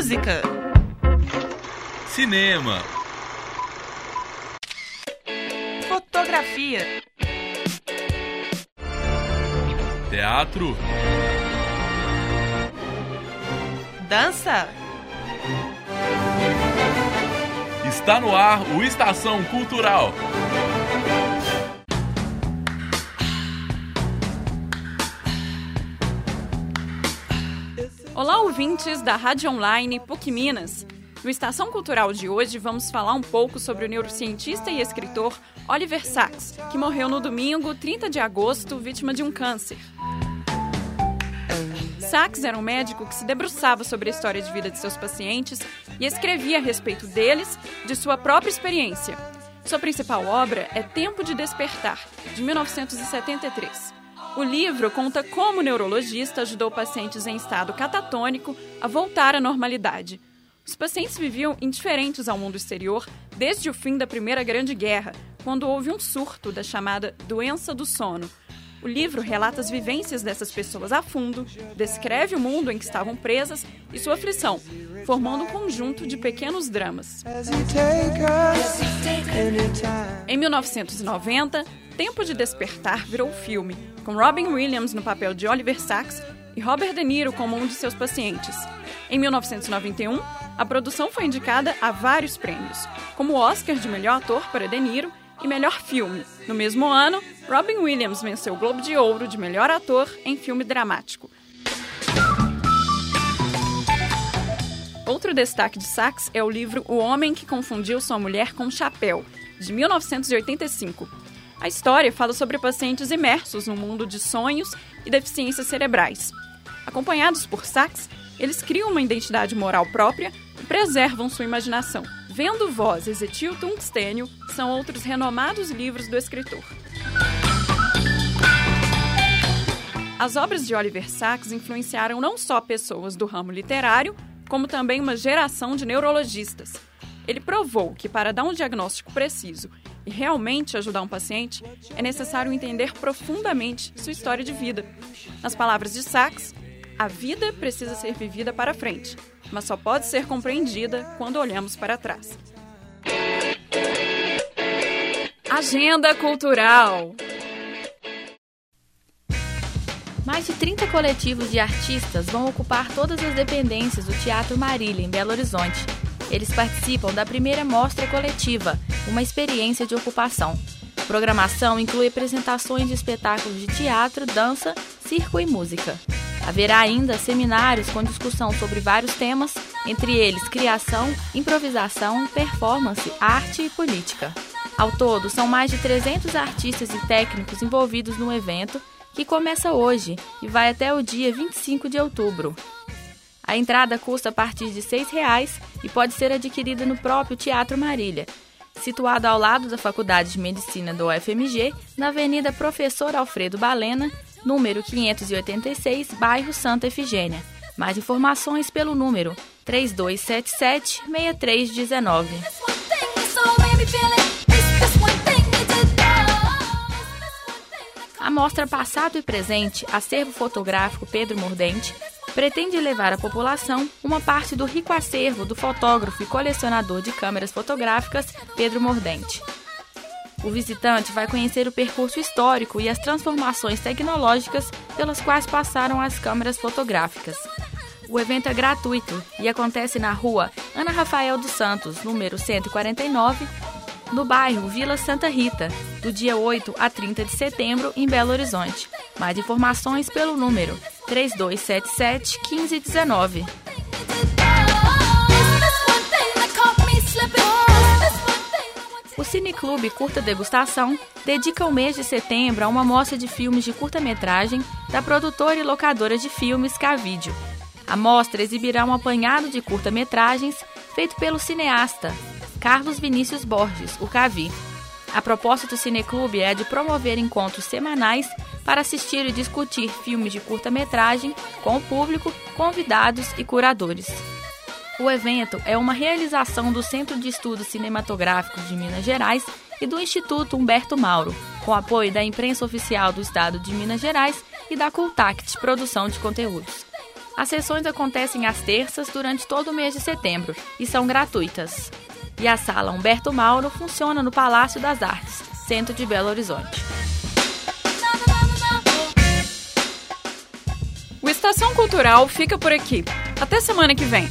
Música. Cinema. Fotografia. Teatro. Dança. Está no ar o Estação Cultural. Olá, ouvintes da Rádio Online PUC Minas. No Estação Cultural de hoje, vamos falar um pouco sobre o neurocientista e escritor Oliver Sacks, que morreu no domingo, 30 de agosto, vítima de um câncer. Sacks era um médico que se debruçava sobre a história de vida de seus pacientes e escrevia a respeito deles, de sua própria experiência. Sua principal obra é Tempo de Despertar, de 1973. O livro conta como o neurologista ajudou pacientes em estado catatônico a voltar à normalidade. Os pacientes viviam indiferentes ao mundo exterior desde o fim da Primeira Grande Guerra, quando houve um surto da chamada doença do sono. O livro relata as vivências dessas pessoas a fundo, descreve o mundo em que estavam presas e sua aflição, formando um conjunto de pequenos dramas. Em 1990, Tempo de Despertar virou filme, com Robin Williams no papel de Oliver Sacks e Robert De Niro como um de seus pacientes. Em 1991, a produção foi indicada a vários prêmios, como o Oscar de melhor ator para De Niro e melhor filme. No mesmo ano, Robin Williams venceu o Globo de Ouro de melhor ator em filme dramático. Outro destaque de Sachs é o livro O Homem que Confundiu Sua Mulher com um Chapéu, de 1985. A história fala sobre pacientes imersos no mundo de sonhos e deficiências cerebrais. Acompanhados por Sachs, eles criam uma identidade moral própria e preservam sua imaginação. Vendo Vozes e Tio Tungstênio são outros renomados livros do escritor. As obras de Oliver Sacks influenciaram não só pessoas do ramo literário, como também uma geração de neurologistas. Ele provou que para dar um diagnóstico preciso e realmente ajudar um paciente, é necessário entender profundamente sua história de vida. Nas palavras de Sacks, a vida precisa ser vivida para frente, mas só pode ser compreendida quando olhamos para trás. Agenda Cultural Mais de 30 coletivos de artistas vão ocupar todas as dependências do Teatro Marília, em Belo Horizonte. Eles participam da primeira mostra coletiva, uma experiência de ocupação. A programação inclui apresentações de espetáculos de teatro, dança, circo e música. Haverá ainda seminários com discussão sobre vários temas, entre eles criação, improvisação, performance, arte e política. Ao todo, são mais de 300 artistas e técnicos envolvidos no evento que começa hoje e vai até o dia 25 de outubro. A entrada custa a partir de R$ 6,00 e pode ser adquirida no próprio Teatro Marília, situado ao lado da Faculdade de Medicina do UFMG, na Avenida Professor Alfredo Balena, número 586, bairro Santa Efigênia. Mais informações pelo número 3277-6319. A mostra Passado e Presente, Acervo Fotográfico Pedro Mordente, pretende levar à população uma parte do rico acervo do fotógrafo e colecionador de câmeras fotográficas Pedro Mordente. O visitante vai conhecer o percurso histórico e as transformações tecnológicas pelas quais passaram as câmeras fotográficas. O evento é gratuito e acontece na rua Ana Rafael dos Santos, número 149, no bairro Vila Santa Rita, do dia 8 a 30 de setembro, em Belo Horizonte. Mais informações pelo número 3277 1519. O Cineclube Curta Degustação dedica o mês de setembro a uma mostra de filmes de curta-metragem da produtora e locadora de filmes Cavídeo. A mostra exibirá um apanhado de curta-metragens feito pelo cineasta Carlos Vinícius Borges, o Cavi. A proposta do Cineclube é a de promover encontros semanais para assistir e discutir filmes de curta-metragem com o público, convidados e curadores. O evento é uma realização do Centro de Estudos Cinematográficos de Minas Gerais e do Instituto Humberto Mauro, com apoio da imprensa oficial do Estado de Minas Gerais e da Cultact Produção de Conteúdos. As sessões acontecem às terças durante todo o mês de setembro e são gratuitas. E a sala Humberto Mauro funciona no Palácio das Artes, centro de Belo Horizonte. O Estação Cultural fica por aqui. Até semana que vem.